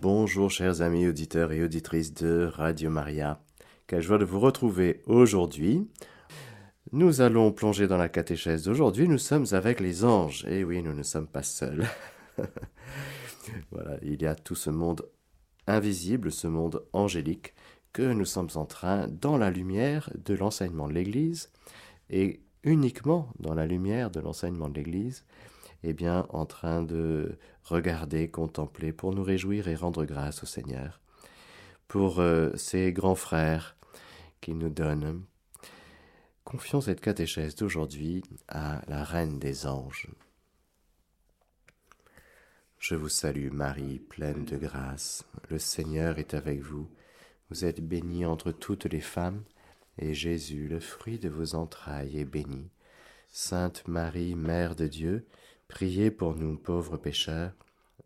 Bonjour chers amis auditeurs et auditrices de Radio Maria. Quelle joie de vous retrouver aujourd'hui. Nous allons plonger dans la catéchèse d'aujourd'hui. Nous sommes avec les anges. Et oui, nous ne sommes pas seuls. voilà, il y a tout ce monde invisible, ce monde angélique, que nous sommes en train, dans la lumière de l'enseignement de l'Église, et uniquement dans la lumière de l'enseignement de l'Église, eh bien, en train de regarder, contempler, pour nous réjouir et rendre grâce au Seigneur, pour euh, ces grands frères qui nous donnent. Confions cette catéchèse d'aujourd'hui à la Reine des Anges. Je vous salue Marie, pleine de grâce, le Seigneur est avec vous. Vous êtes bénie entre toutes les femmes, et Jésus, le fruit de vos entrailles, est béni. Sainte Marie, Mère de Dieu, priez pour nous pauvres pécheurs,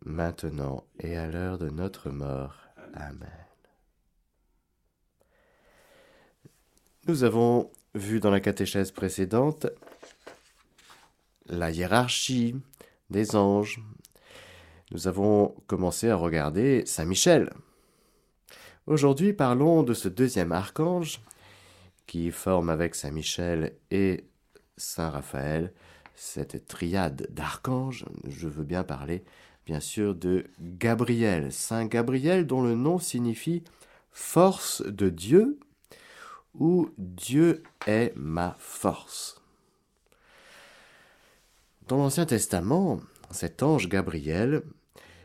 maintenant et à l'heure de notre mort. Amen. Nous avons vu dans la catéchèse précédente la hiérarchie des anges. Nous avons commencé à regarder Saint Michel. Aujourd'hui, parlons de ce deuxième archange qui forme avec Saint Michel et Saint Raphaël cette triade d'archanges. Je veux bien parler, bien sûr, de Gabriel, Saint Gabriel dont le nom signifie force de Dieu ou Dieu est ma force. Dans l'Ancien Testament, cet ange Gabriel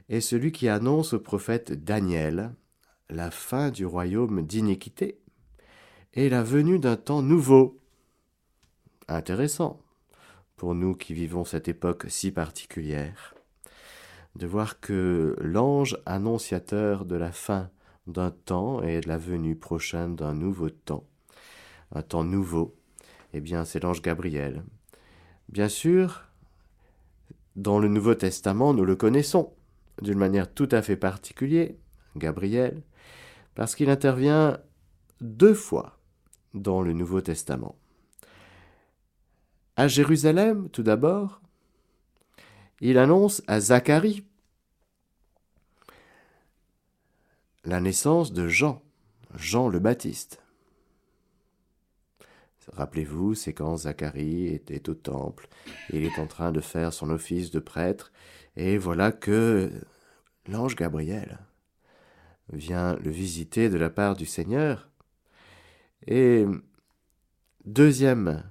est celui qui annonce au prophète Daniel la fin du royaume d'iniquité et la venue d'un temps nouveau. Intéressant pour nous qui vivons cette époque si particulière, de voir que l'ange annonciateur de la fin d'un temps et de la venue prochaine d'un nouveau temps, un temps nouveau, eh bien c'est l'ange Gabriel. Bien sûr, dans le Nouveau Testament, nous le connaissons d'une manière tout à fait particulière, Gabriel, parce qu'il intervient deux fois dans le Nouveau Testament. À Jérusalem, tout d'abord, il annonce à Zacharie la naissance de Jean, Jean le Baptiste. Rappelez-vous, c'est quand Zacharie était au temple, il est en train de faire son office de prêtre, et voilà que l'ange Gabriel vient le visiter de la part du Seigneur. Et deuxième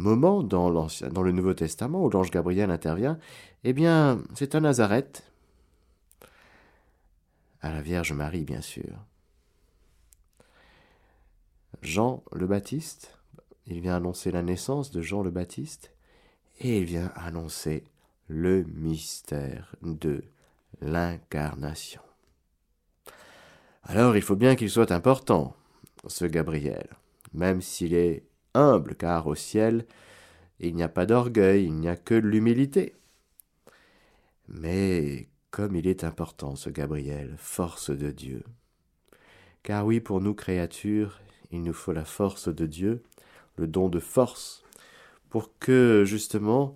moment dans, le Nouveau Testament où l'ange Gabriel intervient, eh bien, c'est à Nazareth, à la Vierge Marie, bien sûr. Jean le Baptiste, il vient annoncer la naissance de Jean le Baptiste, et il vient annoncer le mystère de l'incarnation. Alors il faut bien qu'il soit important, ce Gabriel, même s'il est humble, car au ciel, il n'y a pas d'orgueil, il n'y a que l'humilité. Mais comme il est important, ce Gabriel, force de Dieu. Car oui, pour nous créatures, il nous faut la force de Dieu, le don de force, pour que justement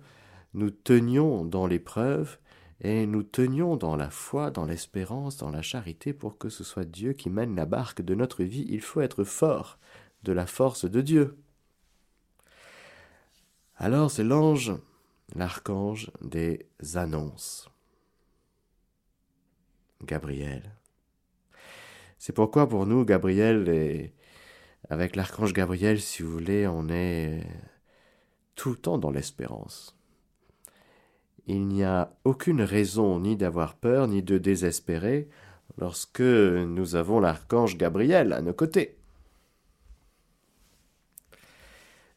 nous tenions dans l'épreuve et nous tenions dans la foi, dans l'espérance, dans la charité, pour que ce soit Dieu qui mène la barque de notre vie. Il faut être fort de la force de Dieu. Alors c'est l'ange, l'archange des annonces. Gabriel. C'est pourquoi pour nous, Gabriel, et avec l'archange Gabriel, si vous voulez, on est tout le temps dans l'espérance. Il n'y a aucune raison ni d'avoir peur ni de désespérer lorsque nous avons l'archange Gabriel à nos côtés.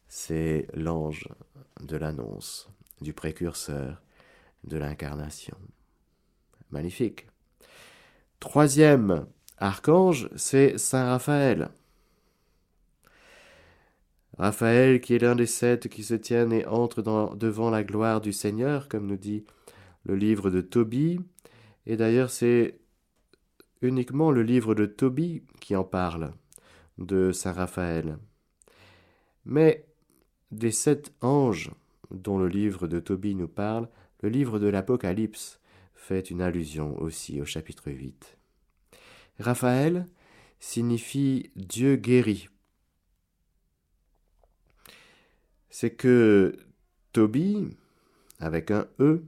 C'est l'ange de l'annonce, du précurseur, de l'incarnation. Magnifique. Troisième archange, c'est Saint Raphaël. Raphaël, qui est l'un des sept qui se tiennent et entrent devant la gloire du Seigneur, comme nous dit le livre de Tobie. Et d'ailleurs, c'est uniquement le livre de Tobie qui en parle, de Saint Raphaël. Mais des sept anges dont le livre de Tobie nous parle, le livre de l'Apocalypse fait une allusion aussi au chapitre 8. Raphaël signifie Dieu guéri. C'est que Tobie, avec un E,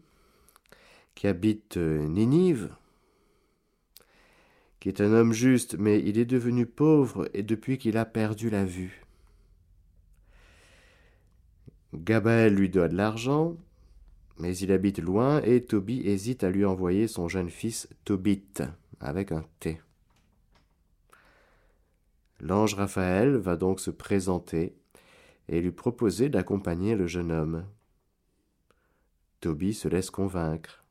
qui habite Ninive, qui est un homme juste, mais il est devenu pauvre et depuis qu'il a perdu la vue. Gabaël lui doit de l'argent, mais il habite loin et Tobie hésite à lui envoyer son jeune fils Tobit, avec un T. L'ange Raphaël va donc se présenter et lui proposer d'accompagner le jeune homme. Tobie se laisse convaincre.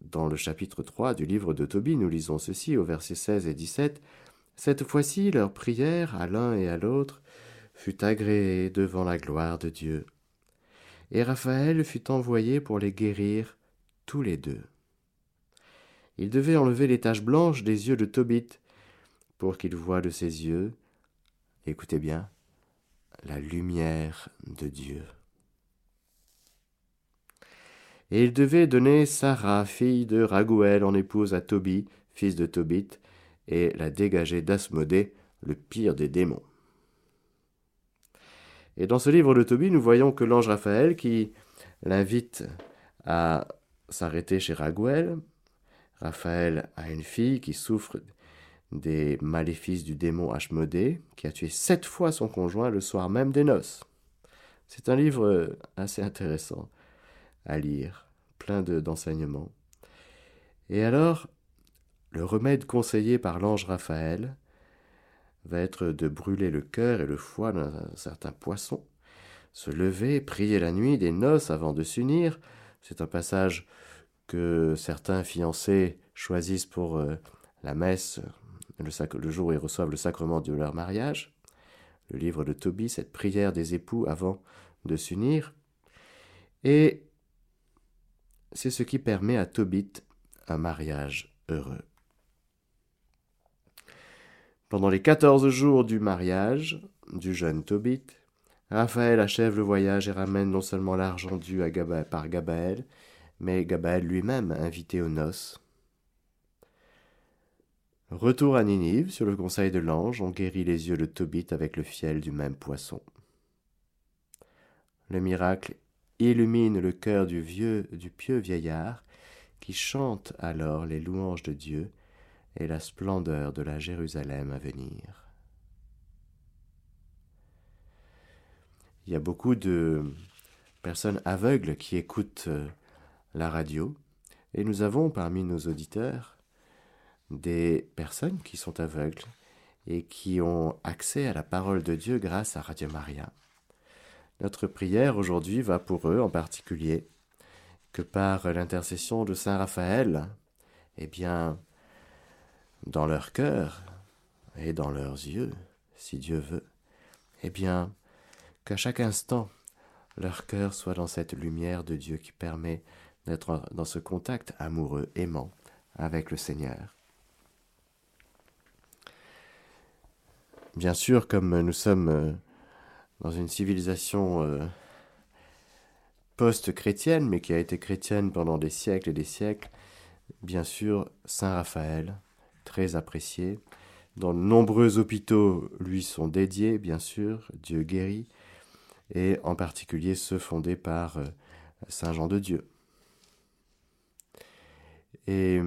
Dans le chapitre 3 du livre de Tobie, nous lisons ceci au verset 16 et 17. Cette fois-ci, leur prière à l'un et à l'autre fut agréée devant la gloire de Dieu. Et Raphaël fut envoyé pour les guérir tous les deux. Il devait enlever les taches blanches des yeux de Tobit pour qu'il voie de ses yeux, écoutez bien, la lumière de Dieu et il devait donner Sarah, fille de Raguel, en épouse à Tobie, fils de Tobit, et la dégager d'Asmodée, le pire des démons. Et dans ce livre de Tobie, nous voyons que l'ange Raphaël, qui l'invite à s'arrêter chez Raguel, Raphaël a une fille qui souffre des maléfices du démon Ashmodée, qui a tué sept fois son conjoint le soir même des noces. C'est un livre assez intéressant à lire, plein d'enseignements. Et alors, le remède conseillé par l'ange Raphaël va être de brûler le cœur et le foie d'un certain poisson, se lever, prier la nuit des noces avant de s'unir. C'est un passage que certains fiancés choisissent pour euh, la messe le, le, jour où ils reçoivent le sacrement de leur mariage. Le livre de Tobie, cette prière des époux avant de s'unir. Et c'est ce qui permet à Tobit un mariage heureux. Pendant les quatorze jours du mariage du jeune Tobit, Raphaël achève le voyage et ramène non seulement l'argent dû à par Gabaël, mais Gabaël lui-même invité aux noces. Retour à Ninive, sur le conseil de l'ange, on guérit les yeux de Tobit avec le fiel du même poisson. Le miracle illumine le cœur du vieux, du pieux vieillard, qui chante alors les louanges de Dieu et la splendeur de la Jérusalem à venir. Il y a beaucoup de personnes aveugles qui écoutent euh, la radio, et nous avons parmi nos auditeurs des personnes qui sont aveugles et qui ont accès à la parole de Dieu grâce à Radio Maria. Notre prière aujourd'hui va pour eux en particulier, que par l'intercession de Saint Raphaël, eh bien, dans leur cœur et dans leurs yeux, si Dieu veut, eh bien, qu'à chaque instant, leur cœur soit dans cette lumière de Dieu qui permet d'être dans ce contact amoureux, aimant avec le Seigneur. Bien sûr, comme nous sommes euh, dans une civilisation euh, post-chrétienne, mais qui a été chrétienne pendant des siècles et des siècles, bien sûr, Saint Raphaël, très apprécié. Dans de nombreux hôpitaux lui sont dédiés, bien sûr, Dieu guérit, et en particulier ceux fondés par euh, Saint Jean de Dieu. Et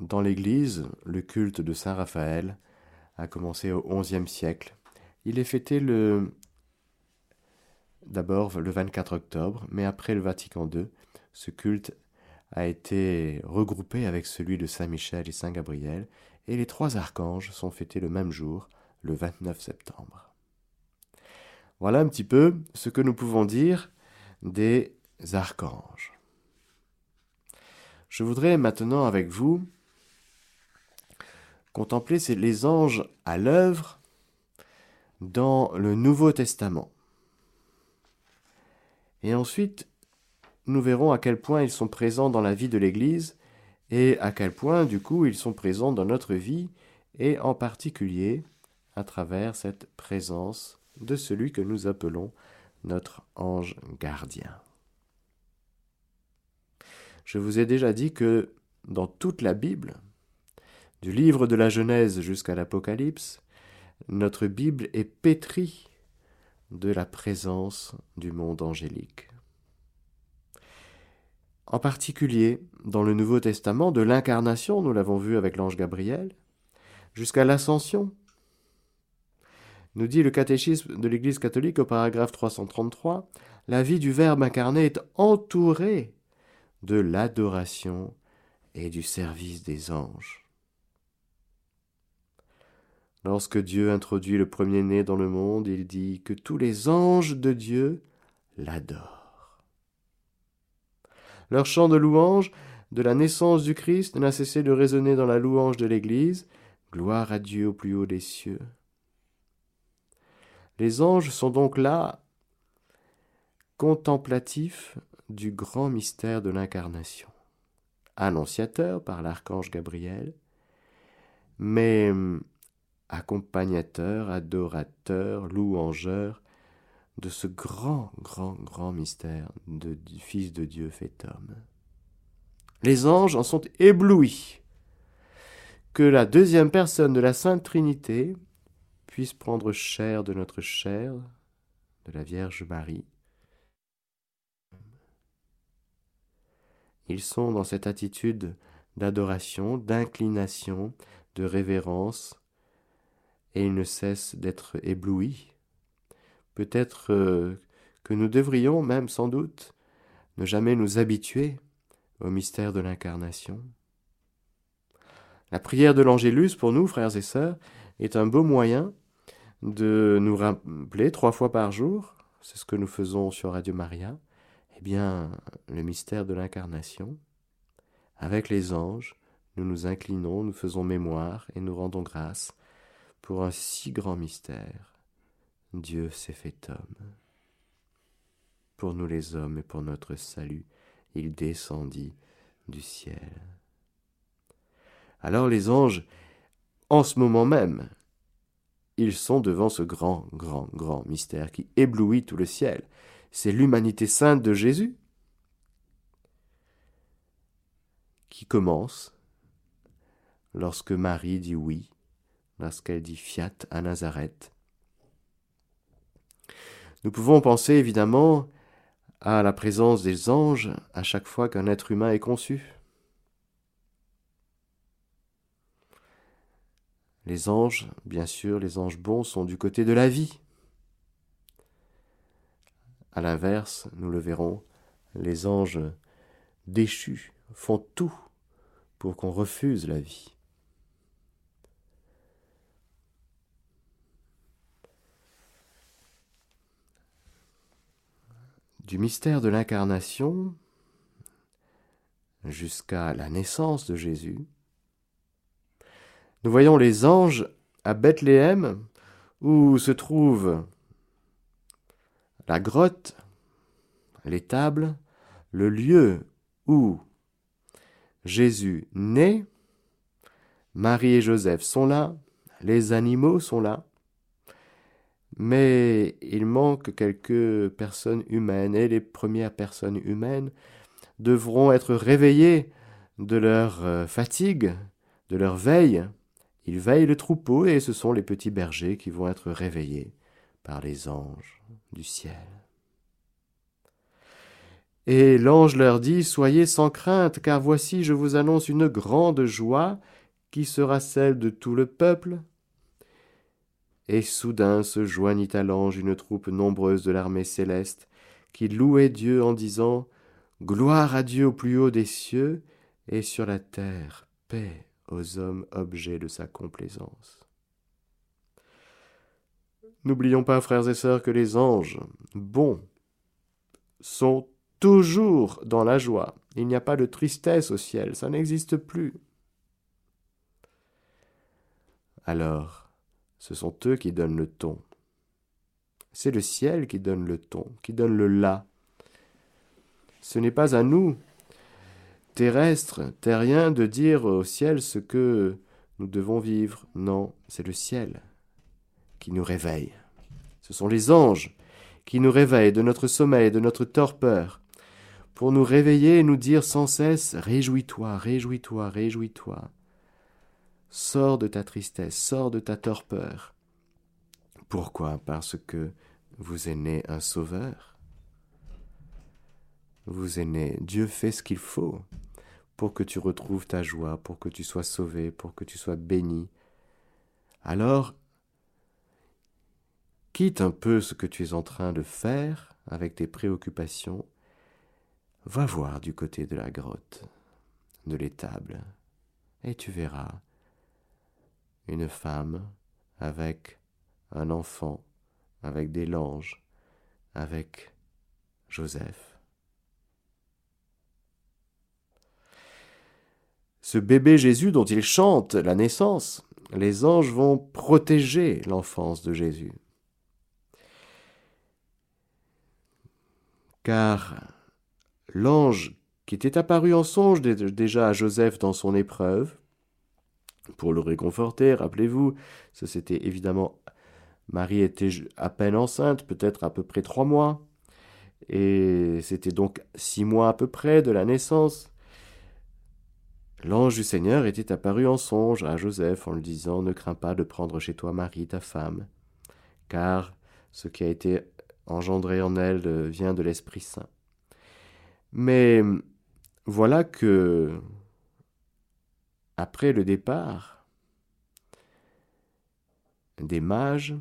dans l'Église, le culte de Saint Raphaël a commencé au XIe siècle. Il est fêté le d'abord le 24 octobre, mais après le Vatican II, ce culte a été regroupé avec celui de Saint Michel et Saint Gabriel, et les trois archanges sont fêtés le même jour, le 29 septembre. Voilà un petit peu ce que nous pouvons dire des archanges. Je voudrais maintenant avec vous contempler les anges à l'œuvre dans le Nouveau Testament. Et ensuite, nous verrons à quel point ils sont présents dans la vie de l'Église et à quel point, du coup, ils sont présents dans notre vie et en particulier à travers cette présence de celui que nous appelons notre ange gardien. Je vous ai déjà dit que dans toute la Bible, du livre de la Genèse jusqu'à l'Apocalypse, notre Bible est pétrie de la présence du monde angélique. En particulier, dans le Nouveau Testament, de l'incarnation, nous l'avons vu avec l'ange Gabriel, jusqu'à l'ascension. Nous dit le catéchisme de l'Église catholique au paragraphe 333, la vie du Verbe incarné est entourée de l'adoration et du service des anges. Lorsque Dieu introduit le premier-né dans le monde, il dit que tous les anges de Dieu l'adorent. Leur chant de louange de la naissance du Christ n'a cessé de résonner dans la louange de l'Église. Gloire à Dieu au plus haut des cieux. Les anges sont donc là, contemplatifs du grand mystère de l'incarnation, annonciateur par l'archange Gabriel, mais accompagnateur, adorateur, louangeur de ce grand, grand, grand mystère de, du Fils de Dieu fait homme. Les anges en sont éblouis que la deuxième personne de la Sainte Trinité puisse prendre chair de notre chair, de la Vierge Marie. Ils sont dans cette attitude d'adoration, d'inclination, de révérence, et ils ne cessent d'être éblouis. Peut-être euh, que nous devrions même sans doute ne jamais nous habituer au mystère de l'incarnation. La prière de l'Angélus pour nous, frères et sœurs, est un beau moyen de nous rappeler trois fois par jour, c'est ce que nous faisons sur Radio Maria, eh bien, le mystère de l'incarnation. Avec les anges, nous nous inclinons, nous faisons mémoire et nous rendons grâce pour un si grand mystère, Dieu s'est fait homme. Pour nous les hommes et pour notre salut, il descendit du ciel. Alors les anges, en ce moment même, ils sont devant ce grand, grand, grand mystère qui éblouit tout le ciel. C'est l'humanité sainte de Jésus qui commence lorsque Marie dit oui lorsqu'elle dit fiat à Nazareth. Nous pouvons penser évidemment à la présence des anges à chaque fois qu'un être humain est conçu. Les anges, bien sûr, les anges bons sont du côté de la vie. À l'inverse, nous le verrons, les anges déchus font tout pour qu'on refuse la vie. Du mystère de l'incarnation jusqu'à la naissance de Jésus, nous voyons les anges à Bethléem où se trouve la grotte, l'étable, le lieu où Jésus naît, Marie et Joseph sont là, les animaux sont là, mais il manque quelques personnes humaines, et les premières personnes humaines devront être réveillées de leur euh, fatigue, de leur veille. Ils veillent le troupeau, et ce sont les petits bergers qui vont être réveillés par les anges du ciel. Et l'ange leur dit, Soyez sans crainte, car voici je vous annonce une grande joie, qui sera celle de tout le peuple. Et soudain se joignit à l'ange une troupe nombreuse de l'armée céleste, qui louait Dieu en disant Gloire à Dieu au plus haut des cieux, et sur la terre paix aux hommes objets de sa complaisance. N'oublions pas, frères et sœurs, que les anges, bons, sont toujours dans la joie. Il n'y a pas de tristesse au ciel, ça n'existe plus. Alors, ce sont eux qui donnent le ton. C'est le ciel qui donne le ton, qui donne le là. Ce n'est pas à nous, terrestres, terriens, de dire au ciel ce que nous devons vivre. Non, c'est le ciel qui nous réveille. Ce sont les anges qui nous réveillent de notre sommeil, de notre torpeur, pour nous réveiller et nous dire sans cesse Réjouis-toi, réjouis-toi, réjouis-toi. Sors de ta tristesse, sors de ta torpeur. Pourquoi? Parce que vous êtes né un sauveur. Vous êtes né, Dieu fait ce qu'il faut pour que tu retrouves ta joie, pour que tu sois sauvé, pour que tu sois béni. Alors, quitte un peu ce que tu es en train de faire avec tes préoccupations, va voir du côté de la grotte, de l'étable, et tu verras une femme avec un enfant, avec des langes, avec Joseph. Ce bébé Jésus dont il chante la naissance, les anges vont protéger l'enfance de Jésus. Car l'ange qui était apparu en songe déjà à Joseph dans son épreuve, pour le réconforter, rappelez-vous, c'était évidemment, Marie était à peine enceinte, peut-être à peu près trois mois, et c'était donc six mois à peu près de la naissance. L'ange du Seigneur était apparu en songe à Joseph en lui disant Ne crains pas de prendre chez toi Marie, ta femme, car ce qui a été engendré en elle vient de l'Esprit Saint. Mais voilà que, après le départ des mages,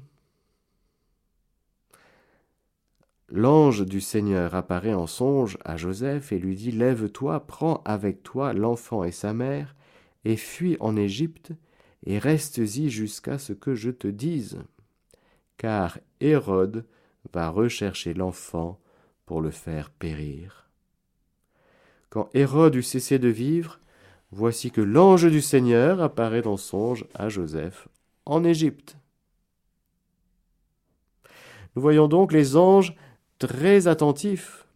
L'ange du Seigneur apparaît en songe à Joseph et lui dit Lève-toi, prends avec toi l'enfant et sa mère, et fuis en Égypte, et restes-y jusqu'à ce que je te dise. Car Hérode va rechercher l'enfant pour le faire périr. Quand Hérode eut cessé de vivre, voici que l'ange du Seigneur apparaît en songe à Joseph en Égypte. Nous voyons donc les anges très attentif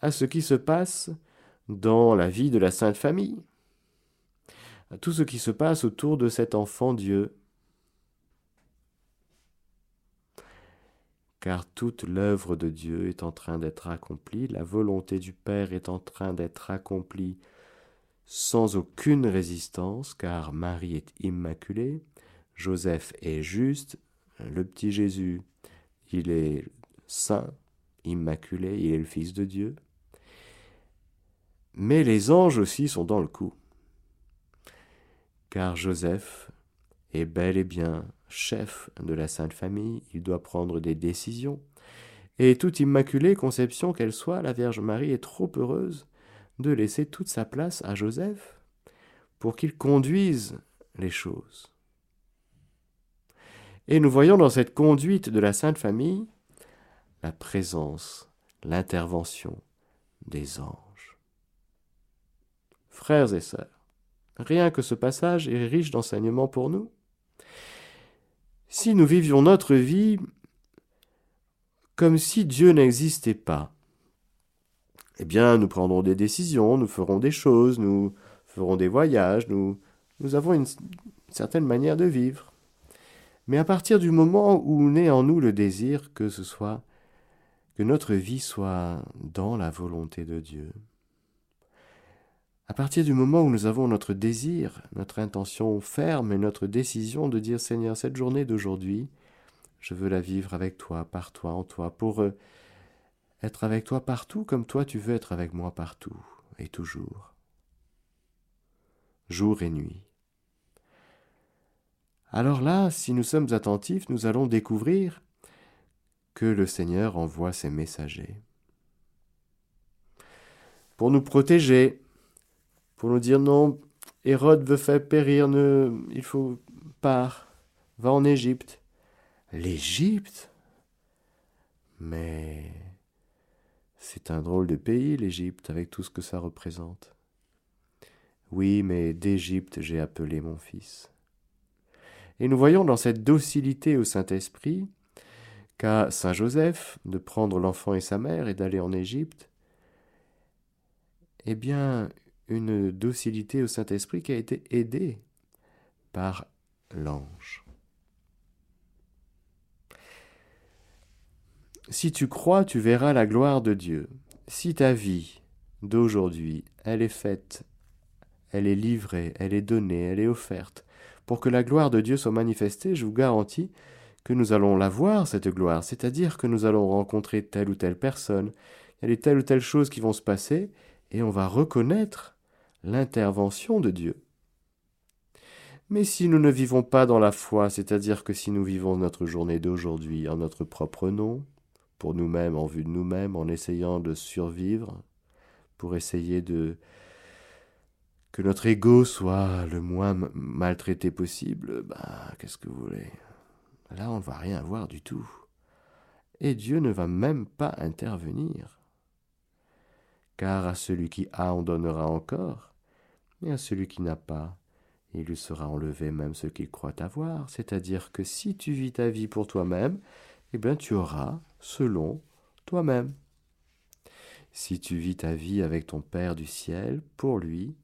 à ce qui se passe dans la vie de la Sainte Famille, à tout ce qui se passe autour de cet enfant Dieu. Car toute l'œuvre de Dieu est en train d'être accomplie, la volonté du Père est en train d'être accomplie sans aucune résistance, car Marie est immaculée, Joseph est juste, le petit Jésus, il est saint, immaculé, il est le Fils de Dieu. Mais les anges aussi sont dans le coup. Car Joseph est bel et bien chef de la Sainte Famille, il doit prendre des décisions. Et toute immaculée conception qu'elle soit, la Vierge Marie est trop heureuse de laisser toute sa place à Joseph pour qu'il conduise les choses. Et nous voyons dans cette conduite de la Sainte Famille la présence, l'intervention des anges. Frères et sœurs, rien que ce passage est riche d'enseignements pour nous. Si nous vivions notre vie comme si Dieu n'existait pas, eh bien nous prendrons des décisions, nous ferons des choses, nous ferons des voyages, nous, nous avons une certaine manière de vivre. Mais à partir du moment où naît en nous le désir que ce soit que notre vie soit dans la volonté de Dieu. À partir du moment où nous avons notre désir, notre intention ferme et notre décision de dire Seigneur, cette journée d'aujourd'hui, je veux la vivre avec toi, par toi, en toi, pour euh, être avec toi partout comme toi tu veux être avec moi partout et toujours, jour et nuit. Alors là, si nous sommes attentifs, nous allons découvrir que le Seigneur envoie ses messagers. Pour nous protéger, pour nous dire non, Hérode veut faire périr, ne, il faut part, va en Égypte. L'Égypte? Mais c'est un drôle de pays, l'Égypte, avec tout ce que ça représente. Oui, mais d'Égypte j'ai appelé mon fils. Et nous voyons dans cette docilité au Saint-Esprit qu'à Saint Joseph de prendre l'enfant et sa mère et d'aller en Égypte, eh bien, une docilité au Saint-Esprit qui a été aidée par l'ange. Si tu crois, tu verras la gloire de Dieu. Si ta vie d'aujourd'hui, elle est faite, elle est livrée, elle est donnée, elle est offerte. Pour que la gloire de Dieu soit manifestée, je vous garantis que nous allons la voir, cette gloire, c'est-à-dire que nous allons rencontrer telle ou telle personne, il y a telle ou telle chose qui vont se passer, et on va reconnaître l'intervention de Dieu. Mais si nous ne vivons pas dans la foi, c'est-à-dire que si nous vivons notre journée d'aujourd'hui en notre propre nom, pour nous-mêmes, en vue de nous-mêmes, en essayant de survivre, pour essayer de que notre ego soit le moins maltraité possible, bah qu'est-ce que vous voulez? Là, on ne va rien voir du tout. Et Dieu ne va même pas intervenir. Car à celui qui a, on donnera encore, et à celui qui n'a pas, il lui sera enlevé même ce qu'il croit avoir. C'est-à-dire que si tu vis ta vie pour toi-même, eh bien tu auras selon toi-même. Si tu vis ta vie avec ton Père du ciel, pour lui,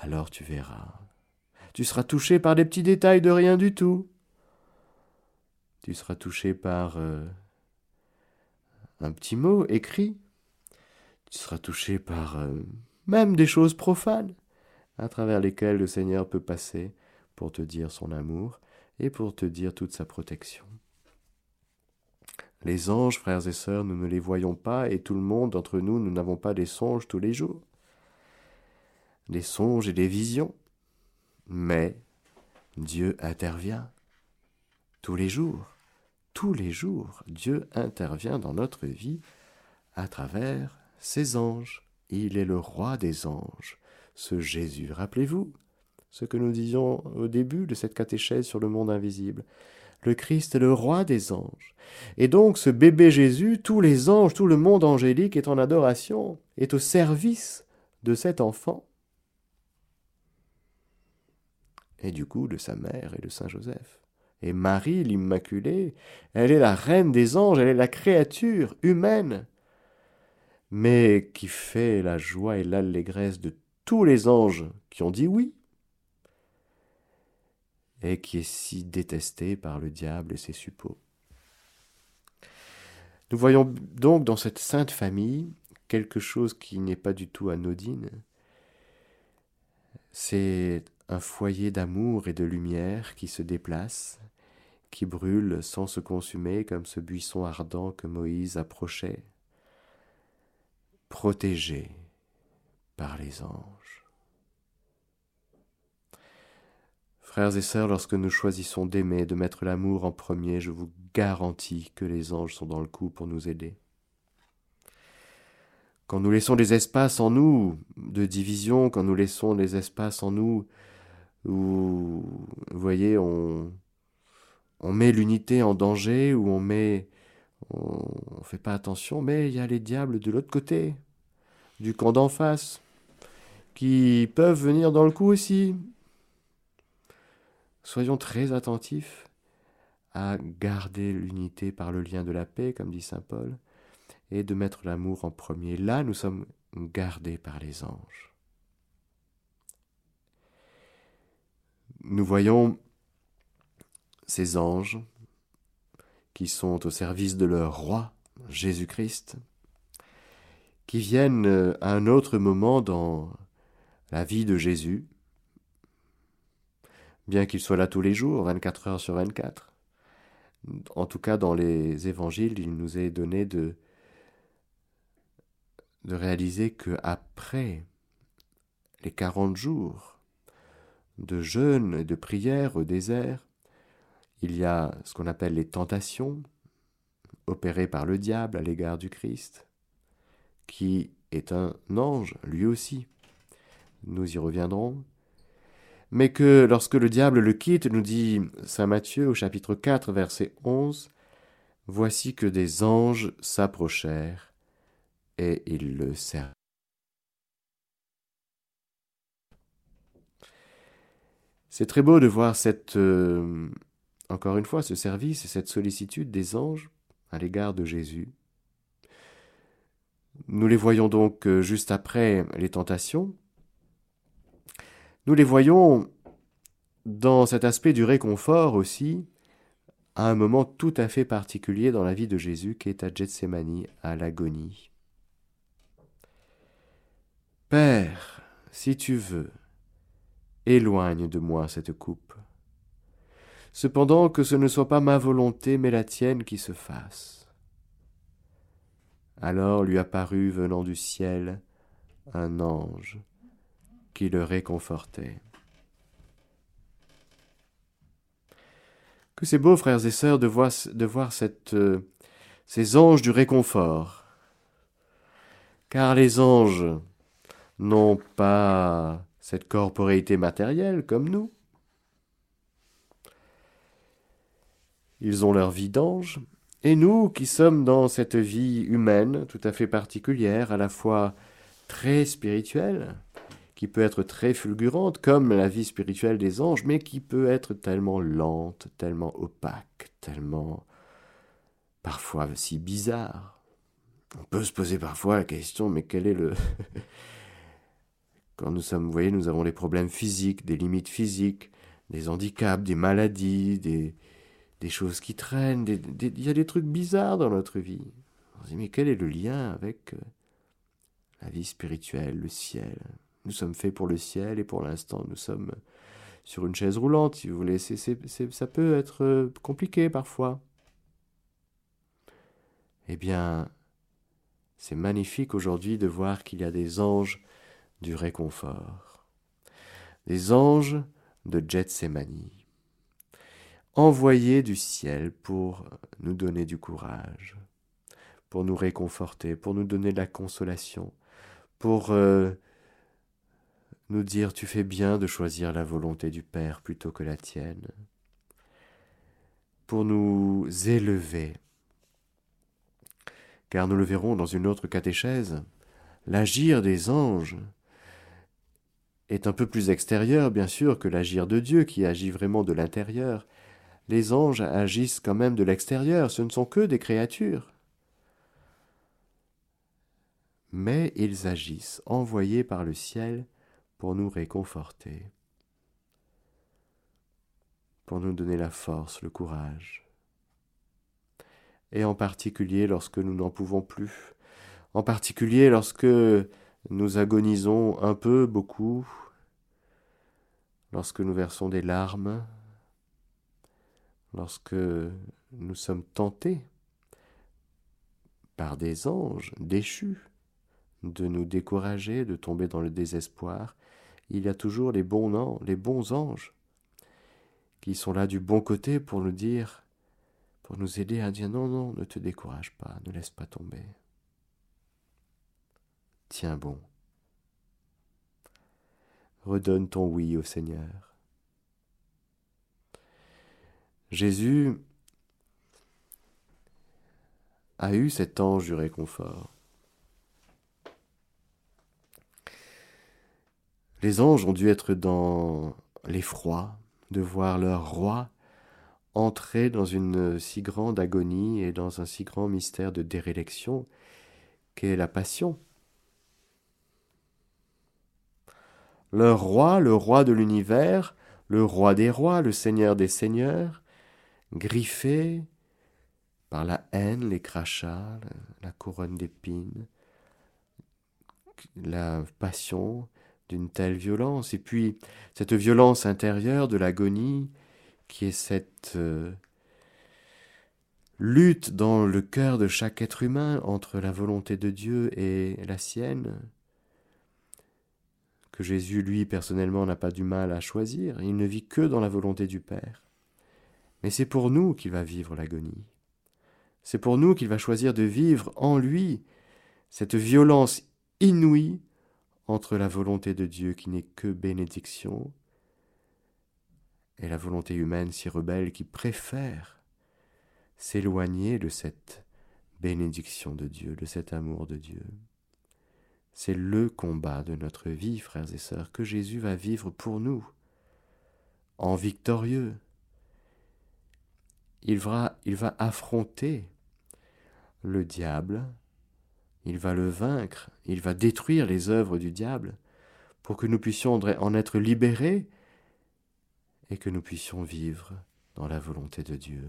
alors tu verras. Tu seras touché par des petits détails de rien du tout. Tu seras touché par euh, un petit mot écrit. Tu seras touché par euh, même des choses profanes à travers lesquelles le Seigneur peut passer pour te dire son amour et pour te dire toute sa protection. Les anges, frères et sœurs, nous ne les voyons pas et tout le monde d'entre nous, nous n'avons pas des songes tous les jours. Des songes et des visions. Mais Dieu intervient tous les jours. Tous les jours, Dieu intervient dans notre vie à travers ses anges. Il est le roi des anges ce Jésus. Rappelez-vous ce que nous disions au début de cette catéchèse sur le monde invisible. Le Christ est le roi des anges. Et donc ce bébé Jésus, tous les anges, tout le monde angélique est en adoration, est au service de cet enfant. Et du coup de sa mère et de Saint Joseph. Et Marie, l'Immaculée, elle est la reine des anges, elle est la créature humaine, mais qui fait la joie et l'allégresse de tous les anges qui ont dit oui, et qui est si détesté par le diable et ses suppôts. Nous voyons donc dans cette sainte famille quelque chose qui n'est pas du tout anodine. C'est un foyer d'amour et de lumière qui se déplace, qui brûle sans se consumer comme ce buisson ardent que Moïse approchait, protégé par les anges. Frères et sœurs, lorsque nous choisissons d'aimer, de mettre l'amour en premier, je vous garantis que les anges sont dans le coup pour nous aider. Quand nous laissons des espaces en nous de division, quand nous laissons des espaces en nous où, vous voyez, on, met l'unité en danger, où on met, on ne fait pas attention, mais il y a les diables de l'autre côté, du camp d'en face qui peuvent venir dans le coup aussi. Soyons très attentifs à garder l'unité par le lien de la paix, comme dit Saint Paul, et de mettre l'amour en premier. Là, nous sommes gardés par les anges. Nous voyons ces anges qui sont au service de leur roi, Jésus-Christ, qui viennent à un autre moment dans la vie de Jésus, bien qu'il soit là tous les jours, 24 heures sur 24. En tout cas, dans les évangiles, il nous est donné de, de réaliser que après les 40 jours de jeûne et de prière au désert, il y a ce qu'on appelle les tentations opérées par le diable à l'égard du Christ, qui est un ange lui aussi nous y reviendrons, mais que lorsque le diable le quitte, nous dit Saint Matthieu au chapitre 4, verset 11, Voici que des anges s'approchèrent et ils le servent. C'est très beau de voir cette, euh, encore une fois, ce service et cette sollicitude des anges à l'égard de Jésus. Nous les voyons donc euh, juste après les tentations, nous les voyons dans cet aspect du réconfort aussi, à un moment tout à fait particulier dans la vie de Jésus qui est à Gethsemane, à l'agonie. Père, si tu veux, éloigne de moi cette coupe. Cependant que ce ne soit pas ma volonté, mais la tienne qui se fasse. Alors lui apparut venant du ciel un ange qui le réconfortait. Que c'est beau, frères et sœurs, de voir, euh, ces anges du réconfort. Car les anges n'ont pas cette corporéité matérielle comme nous. Ils ont leur vie d'ange, et nous qui sommes dans cette vie humaine tout à fait particulière, à la fois très spirituelle, qui peut être très fulgurante, comme la vie spirituelle des anges, mais qui peut être tellement lente, tellement opaque, tellement parfois si bizarre. On peut se poser parfois la question, mais quel est le... Quand nous sommes, vous voyez, nous avons des problèmes physiques, des limites physiques, des handicaps, des maladies, des, des choses qui traînent, il y a des trucs bizarres dans notre vie. On se dit, mais quel est le lien avec euh, la vie spirituelle, le ciel? Nous sommes faits pour le ciel et pour l'instant nous sommes sur une chaise roulante, si vous voulez. ça peut être euh, compliqué parfois. Eh bien, c'est magnifique aujourd'hui de voir qu'il y a des anges du réconfort, des anges de Gethsemane, envoyés du ciel pour nous donner du courage, pour nous réconforter, pour nous donner de la consolation, pour euh, nous dire tu fais bien de choisir la volonté du Père plutôt que la tienne, pour nous élever. Car nous le verrons dans une autre catéchèse, l'agir des anges est un peu plus extérieur, bien sûr, que l'agir de Dieu qui agit vraiment de l'intérieur. Les anges agissent quand même de l'extérieur, ce ne sont que des créatures. Mais ils agissent, envoyés par le ciel, pour nous réconforter, pour nous donner la force, le courage. Et en particulier lorsque nous n'en pouvons plus, en particulier lorsque nous agonisons un peu, beaucoup, lorsque nous versons des larmes, lorsque nous sommes tentés par des anges déchus de nous décourager, de tomber dans le désespoir, il y a toujours les bons, les bons anges qui sont là du bon côté pour nous dire, pour nous aider à dire non, non, ne te décourage pas, ne laisse pas tomber. Tiens bon. Redonne ton oui au Seigneur. Jésus a eu cet ange du réconfort. Les anges ont dû être dans l'effroi de voir leur roi entrer dans une si grande agonie et dans un si grand mystère de dérélection qu'est la passion. Leur roi, le roi de l'univers, le roi des rois, le seigneur des seigneurs, griffé par la haine, les crachats, la couronne d'épines, la passion, d'une telle violence, et puis cette violence intérieure de l'agonie, qui est cette euh, lutte dans le cœur de chaque être humain entre la volonté de Dieu et la sienne, que Jésus, lui, personnellement, n'a pas du mal à choisir, il ne vit que dans la volonté du Père. Mais c'est pour nous qu'il va vivre l'agonie. C'est pour nous qu'il va choisir de vivre en lui cette violence inouïe entre la volonté de Dieu qui n'est que bénédiction et la volonté humaine si rebelle qui préfère s'éloigner de cette bénédiction de Dieu, de cet amour de Dieu. C'est le combat de notre vie, frères et sœurs, que Jésus va vivre pour nous, en victorieux. Il va, affronter le diable, il va le vaincre, il va détruire les œuvres du diable, pour que nous puissions en être libérés et que nous puissions vivre dans la volonté de Dieu.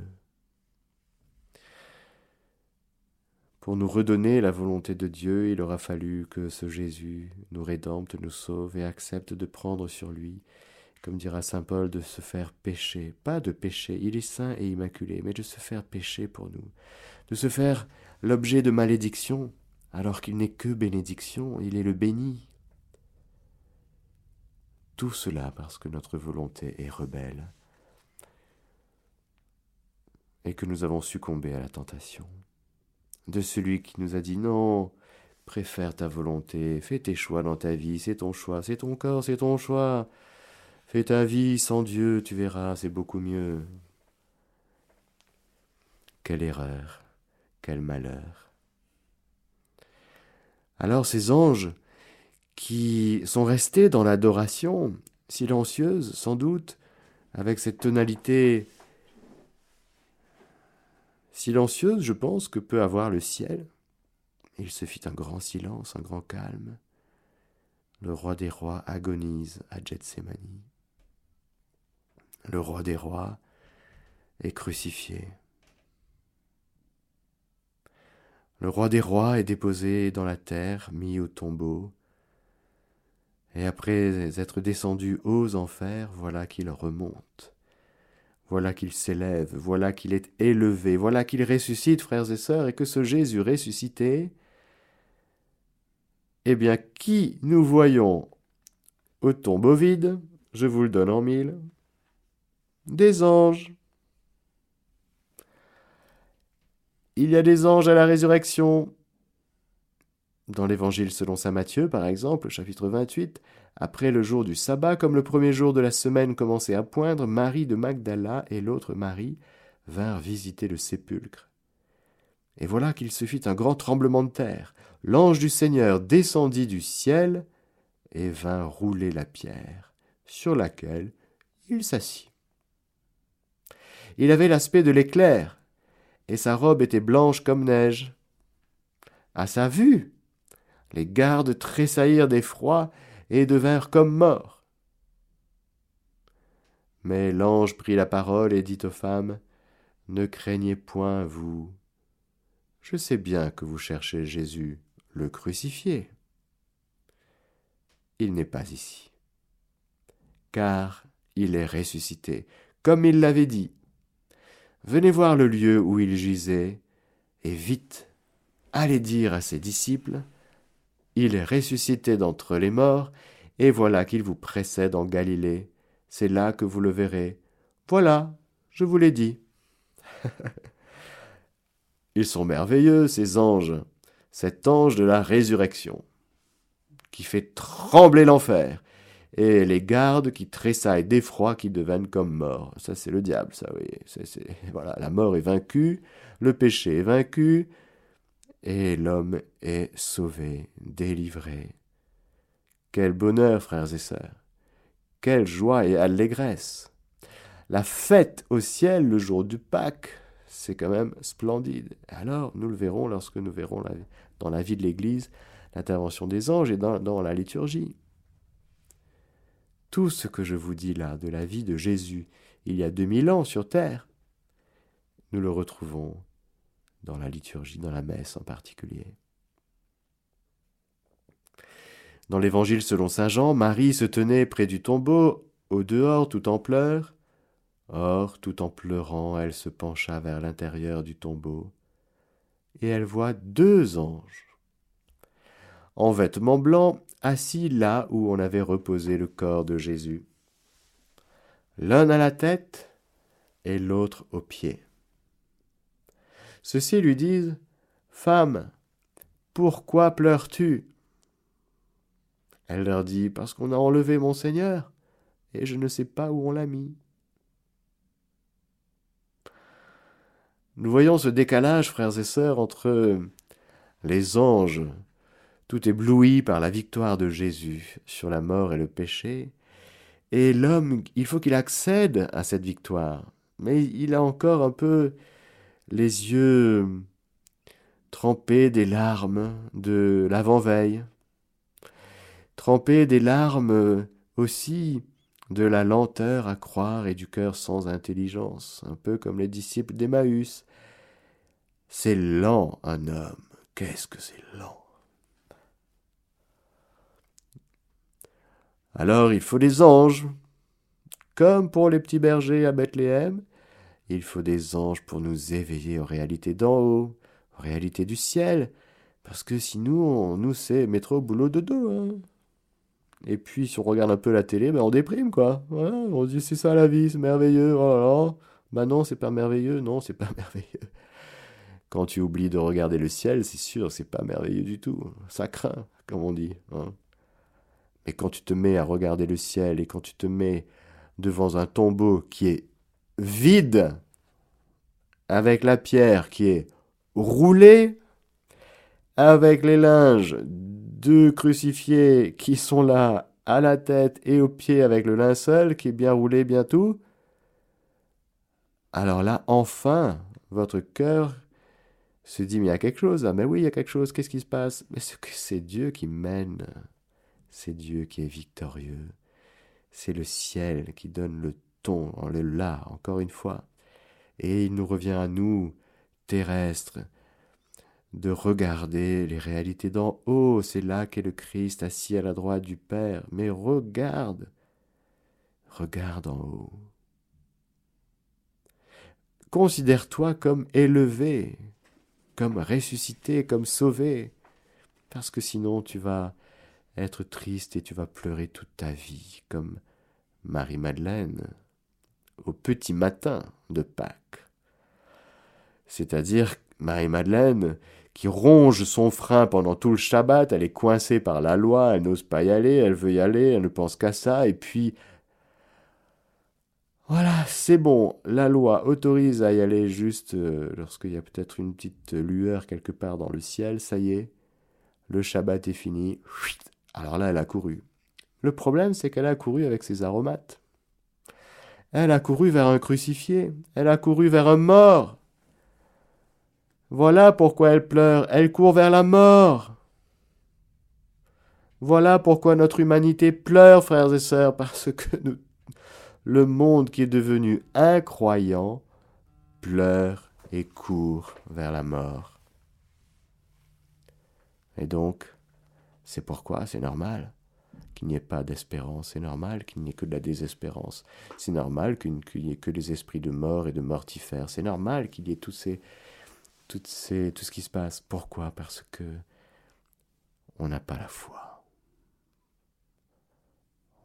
Pour nous redonner la volonté de Dieu, il aura fallu que ce Jésus nous rédempte, nous sauve et accepte de prendre sur lui, comme dira saint Paul, de se faire pécher, pas de pécher, il est saint et immaculé, mais de se faire pécher pour nous, de se faire l'objet de malédiction, alors qu'il n'est que bénédiction, il est le béni. Tout cela parce que notre volonté est rebelle et que nous avons succombé à la tentation de celui qui nous a dit non, préfère ta volonté, fais tes choix dans ta vie, c'est ton choix, c'est ton corps, c'est ton choix. Fais ta vie sans Dieu, tu verras, c'est beaucoup mieux. Quelle erreur, quel malheur. Alors ces anges qui sont restés dans l'adoration, silencieuse sans doute, avec cette tonalité silencieuse, je pense, que peut avoir le ciel. Il se fit un grand silence, un grand calme. Le roi des rois agonise à Gethsemane. Le roi des rois est crucifié. Le roi des rois est déposé dans la terre, mis au tombeau, et après être descendu aux enfers, voilà qu'il remonte voilà qu'il s'élève, voilà qu'il est élevé, voilà qu'il ressuscite, frères et sœurs, et que ce Jésus ressuscité, eh bien, qui nous voyons au tombeau vide, je vous le donne en mille, des anges. Il y a des anges à la résurrection. Dans l'évangile selon saint Matthieu, par exemple, chapitre 28, après le jour du sabbat, comme le premier jour de la semaine commençait à poindre, Marie de Magdala et l'autre Marie vinrent visiter le sépulcre. Et voilà qu'il se fit un grand tremblement de terre. L'ange du Seigneur descendit du ciel et vint rouler la pierre, sur laquelle il s'assit. Il avait l'aspect de l'éclair, et sa robe était blanche comme neige. À sa vue, les gardes tressaillirent d'effroi et devinrent comme morts. Mais l'ange prit la parole et dit aux femmes, Ne craignez point, vous. Je sais bien que vous cherchez Jésus, le crucifié. Il n'est pas ici, car il est ressuscité, comme il l'avait dit. Venez voir le lieu où il gisait, et vite, allez dire à ses disciples, il est ressuscité d'entre les morts, et voilà qu'il vous précède en Galilée. C'est là que vous le verrez. Voilà, je vous l'ai dit. Ils sont merveilleux, ces anges, cet ange de la résurrection, qui fait trembler l'enfer, et les gardes qui tressaillent d'effroi, qui deviennent comme morts. Ça, c'est le diable, ça, oui. voilà, la mort est vaincue, le péché est vaincu, et l'homme est sauvé, délivré. Quel bonheur, frères et sœurs. Quelle joie et allégresse. La fête au ciel le jour du Pâques, c'est quand même splendide. Alors, nous le verrons lorsque nous verrons dans la vie de l'Église l'intervention des anges et dans la liturgie. Tout ce que je vous dis là de la vie de Jésus il y a deux mille ans sur terre, nous le retrouvons dans la liturgie, dans la messe en particulier. Dans l'évangile selon Saint Jean, Marie se tenait près du tombeau, au dehors tout en pleurs. Or, tout en pleurant, elle se pencha vers l'intérieur du tombeau, et elle voit deux anges, en vêtements blancs, assis là où on avait reposé le corps de Jésus, l'un à la tête et l'autre aux pieds. Ceux-ci lui disent Femme, pourquoi pleures-tu? Elle leur dit Parce qu'on a enlevé mon Seigneur, et je ne sais pas où on l'a mis. Nous voyons ce décalage, frères et sœurs, entre les anges, tout éblouis par la victoire de Jésus sur la mort et le péché, et l'homme, il faut qu'il accède à cette victoire, mais il a encore un peu les yeux trempés des larmes de l'avant-veille, trempés des larmes aussi de la lenteur à croire et du cœur sans intelligence, un peu comme les disciples d'Emmaüs. C'est lent un homme qu'est-ce que c'est lent? Alors il faut des anges, comme pour les petits bergers à Bethléem, il faut des anges pour nous éveiller aux réalités d'en haut, aux réalités du ciel, parce que sinon, on, nous, c'est mettre au boulot de dos. Hein. Et puis, si on regarde un peu la télé, ben, on déprime, quoi. On dit, c'est ça la vie, c'est merveilleux. Oh Ben non, c'est pas merveilleux. Non, c'est pas merveilleux. Quand tu oublies de regarder le ciel, c'est sûr, c'est pas merveilleux du tout. Ça craint, comme on dit. Hein. Mais quand tu te mets à regarder le ciel et quand tu te mets devant un tombeau qui est vide, avec la pierre qui est roulée, avec les linges deux crucifiés qui sont là à la tête et aux pieds avec le linceul qui est bien roulé, bien tout, alors là, enfin, votre cœur se dit, mais il y a quelque chose là, mais oui, il y a quelque chose, qu'est-ce qui se passe? Mais c'est Dieu qui mène, c'est Dieu qui est victorieux, c'est le ciel qui donne le ton, le là, encore une fois. Et il nous revient à nous, terrestres, de regarder les réalités d'en haut. C'est là qu'est le Christ assis à la droite du Père. Mais regarde, regarde en haut. Considère-toi comme élevé, comme ressuscité, comme sauvé, parce que sinon tu vas être triste et tu vas pleurer toute ta vie, comme Marie-Madeleine au petit matin de Pâques. C'est-à-dire Marie-Madeleine qui ronge son frein pendant tout le Shabbat, elle est coincée par la loi, elle n'ose pas y aller, elle veut y aller, elle ne pense qu'à ça, et puis voilà, c'est bon, la loi autorise à y aller juste euh, lorsqu'il y a peut-être une petite lueur quelque part dans le ciel, ça y est, le Shabbat est fini. Alors là, elle a couru. Le problème, c'est qu'elle a couru avec ses aromates. Elle a couru vers un crucifié, elle a couru vers un mort. Voilà pourquoi elle pleure, elle court vers la mort. Voilà pourquoi notre humanité pleure, frères et sœurs, parce que le monde qui est devenu incroyant pleure et court vers la mort. Et donc, c'est pourquoi c'est normal qu'il n'y ait pas d'espérance, c'est normal qu'il n'y ait que de la désespérance, c'est normal qu'il n'y ait que des esprits de mort et de mortifères, c'est normal qu'il y ait tout ce qui se passe. Pourquoi? Parce que on n'a pas la foi.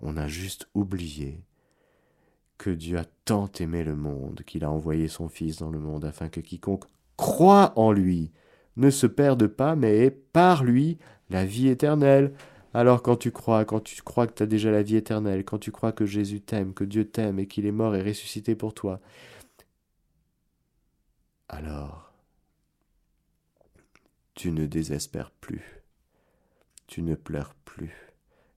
On a juste oublié que Dieu a tant aimé le monde qu'il a envoyé son Fils dans le monde afin que quiconque croit en lui ne se perde pas, mais ait par lui la vie éternelle. Alors quand tu crois, quand tu crois que tu as déjà la vie éternelle, quand tu crois que Jésus t'aime, que Dieu t'aime et qu'il est mort et ressuscité pour toi, alors tu ne désespères plus, tu ne pleures plus,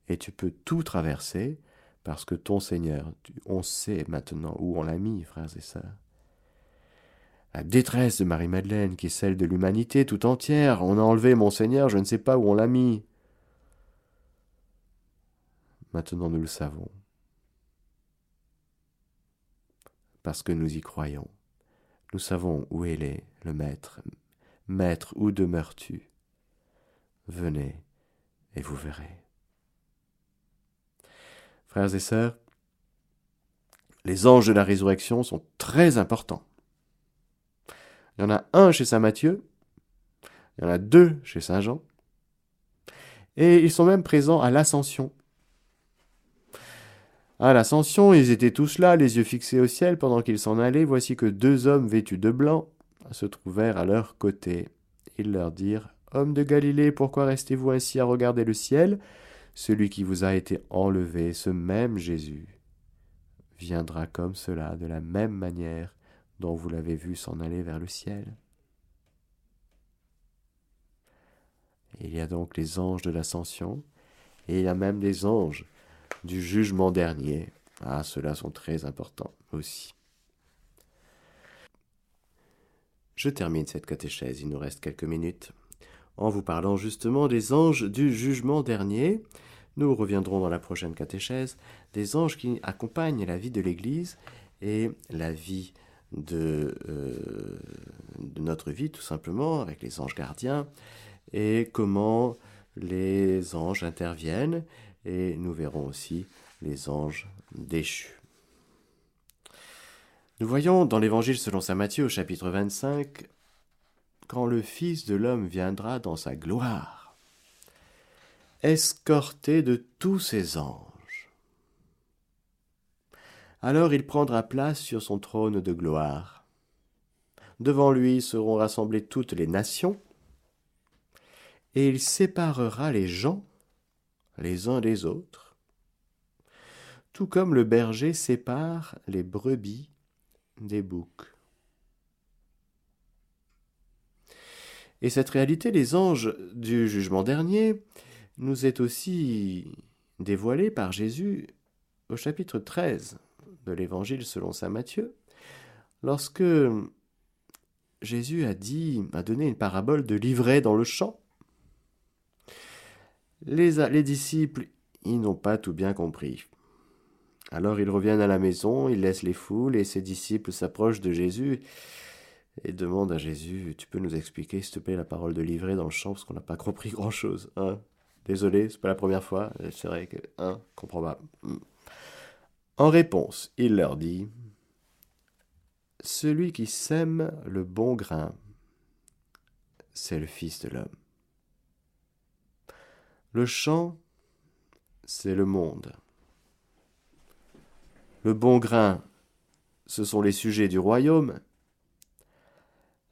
et tu peux tout traverser parce que ton Seigneur, on sait maintenant où on l'a mis, frères et sœurs. La détresse de Marie-Madeleine, qui est celle de l'humanité tout entière, on a enlevé mon Seigneur, je ne sais pas où on l'a mis. Maintenant nous le savons, parce que nous y croyons. Nous savons où il est, le Maître, Maître, où demeures-tu? Venez et vous verrez. Frères et sœurs, les anges de la résurrection sont très importants. Il y en a un chez Saint Matthieu, il y en a deux chez Saint Jean, et ils sont même présents à l'ascension. À l'ascension, ils étaient tous là, les yeux fixés au ciel, pendant qu'ils s'en allaient. Voici que deux hommes vêtus de blanc se trouvèrent à leur côté. Ils leur dirent Hommes de Galilée, pourquoi restez-vous ainsi à regarder le ciel? Celui qui vous a été enlevé, ce même Jésus, viendra comme cela, de la même manière dont vous l'avez vu s'en aller vers le ciel. Il y a donc les anges de l'ascension, et il y a même les anges du jugement dernier. Ah, ceux-là sont très importants aussi. Je termine cette catéchèse, il nous reste quelques minutes, en vous parlant justement des anges du jugement dernier. Nous reviendrons dans la prochaine catéchèse des anges qui accompagnent la vie de l'Église et la vie de, euh, de notre vie, tout simplement, avec les anges gardiens, et comment les anges interviennent, et nous verrons aussi les anges déchus. Nous voyons dans l'Évangile selon saint Matthieu au chapitre 25, quand le Fils de l'homme viendra dans sa gloire, escorté de tous ses anges. Alors il prendra place sur son trône de gloire. Devant lui seront rassemblées toutes les nations, et il séparera les gens les uns des autres, tout comme le berger sépare les brebis des boucs. Et cette réalité, les anges du jugement dernier, nous est aussi dévoilée par Jésus au chapitre 13 de l'Évangile selon saint Matthieu, lorsque Jésus a dit, a donné une parabole de livret dans le champ. Les, les disciples, ils n'ont pas tout bien compris. Alors ils reviennent à la maison, ils laissent les foules, et ses disciples s'approchent de Jésus et demandent à Jésus, tu peux nous expliquer, s'il te plaît, la parole de livret dans le champ, parce qu'on n'a pas compris grand-chose. Hein? Désolé, c'est pas la première fois, c'est vrai que, hein, comprends pas. En réponse, il leur dit, Celui qui sème le bon grain, c'est le Fils de l'homme. Le champ, c'est le monde. Le bon grain, ce sont les sujets du royaume.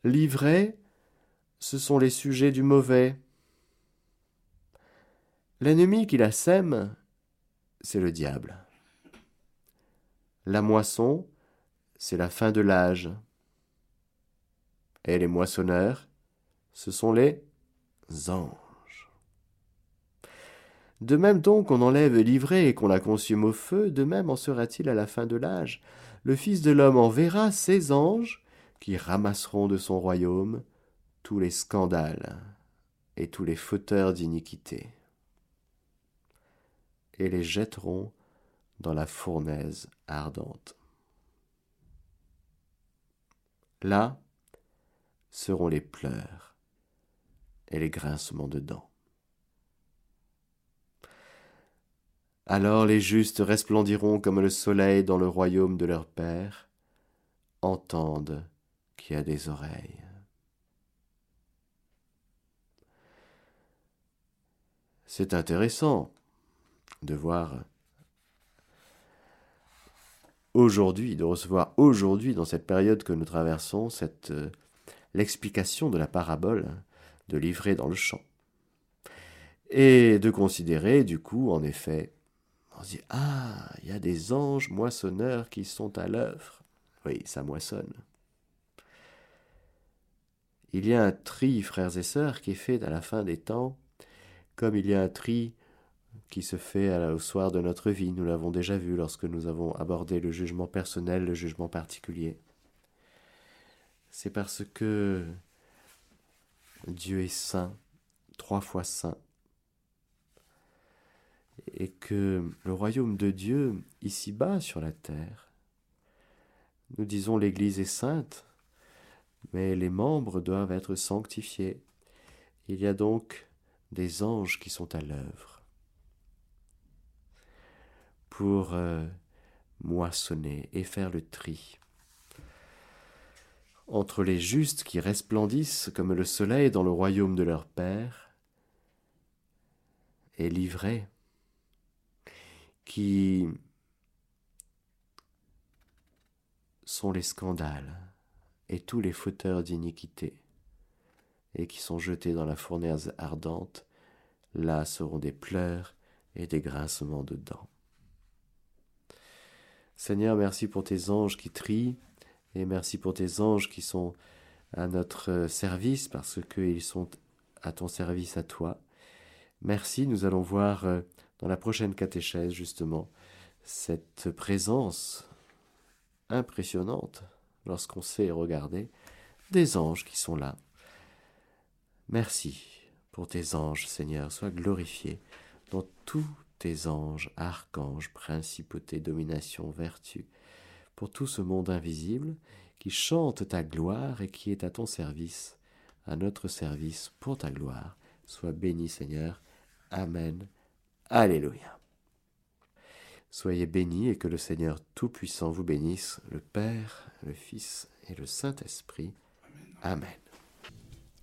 L'ivraie, ce sont les sujets du mauvais. L'ennemi qui la sème, c'est le diable. La moisson, c'est la fin de l'âge. Et les moissonneurs, ce sont les anges. De même donc qu'on enlève l'ivraie et qu'on la consume au feu, de même en sera-t-il à la fin de l'âge. Le Fils de l'homme enverra ses anges qui ramasseront de son royaume tous les scandales et tous les fauteurs d'iniquité, et les jetteront dans la fournaise ardente. Là seront les pleurs et les grincements de dents. Alors les justes resplendiront comme le soleil dans le royaume de leur Père. Entendent qui a des oreilles. C'est intéressant de voir aujourd'hui, de recevoir aujourd'hui, dans cette période que nous traversons, cette, euh, l'explication de la parabole de livrer dans le champ. Et de considérer, du coup, en effet, on se dit Ah, il y a des anges moissonneurs qui sont à l'œuvre. Oui, ça moissonne. Il y a un tri, frères et sœurs, qui est fait à la fin des temps, comme il y a un tri qui se fait au soir de notre vie. Nous l'avons déjà vu lorsque nous avons abordé le jugement personnel, le jugement particulier. C'est parce que Dieu est saint, trois fois saint, et que le royaume de Dieu, ici-bas sur la terre, nous disons l'Église est sainte, mais les membres doivent être sanctifiés. Il y a donc des anges qui sont à l'œuvre pour euh, moissonner et faire le tri entre les justes qui resplendissent comme le soleil dans le royaume de leur Père et livrés qui sont les scandales et tous les fauteurs d'iniquité, et qui sont jetés dans la fournaise ardente, là seront des pleurs et des grincements de dents. Seigneur, merci pour tes anges qui trient, et merci pour tes anges qui sont à notre service, parce qu'ils sont à ton service à toi. Merci, nous allons voir euh, dans la prochaine catéchèse, justement, cette présence impressionnante, lorsqu'on sait regarder, des anges qui sont là. Merci pour tes anges, Seigneur, sois glorifié dans tous tes anges, archanges, principautés, domination, vertu, pour tout ce monde invisible qui chante ta gloire et qui est à ton service, à notre service pour ta gloire. Sois béni Seigneur. Amen. Alléluia. Soyez bénis et que le Seigneur Tout-Puissant vous bénisse, le Père, le Fils et le Saint-Esprit. Amen.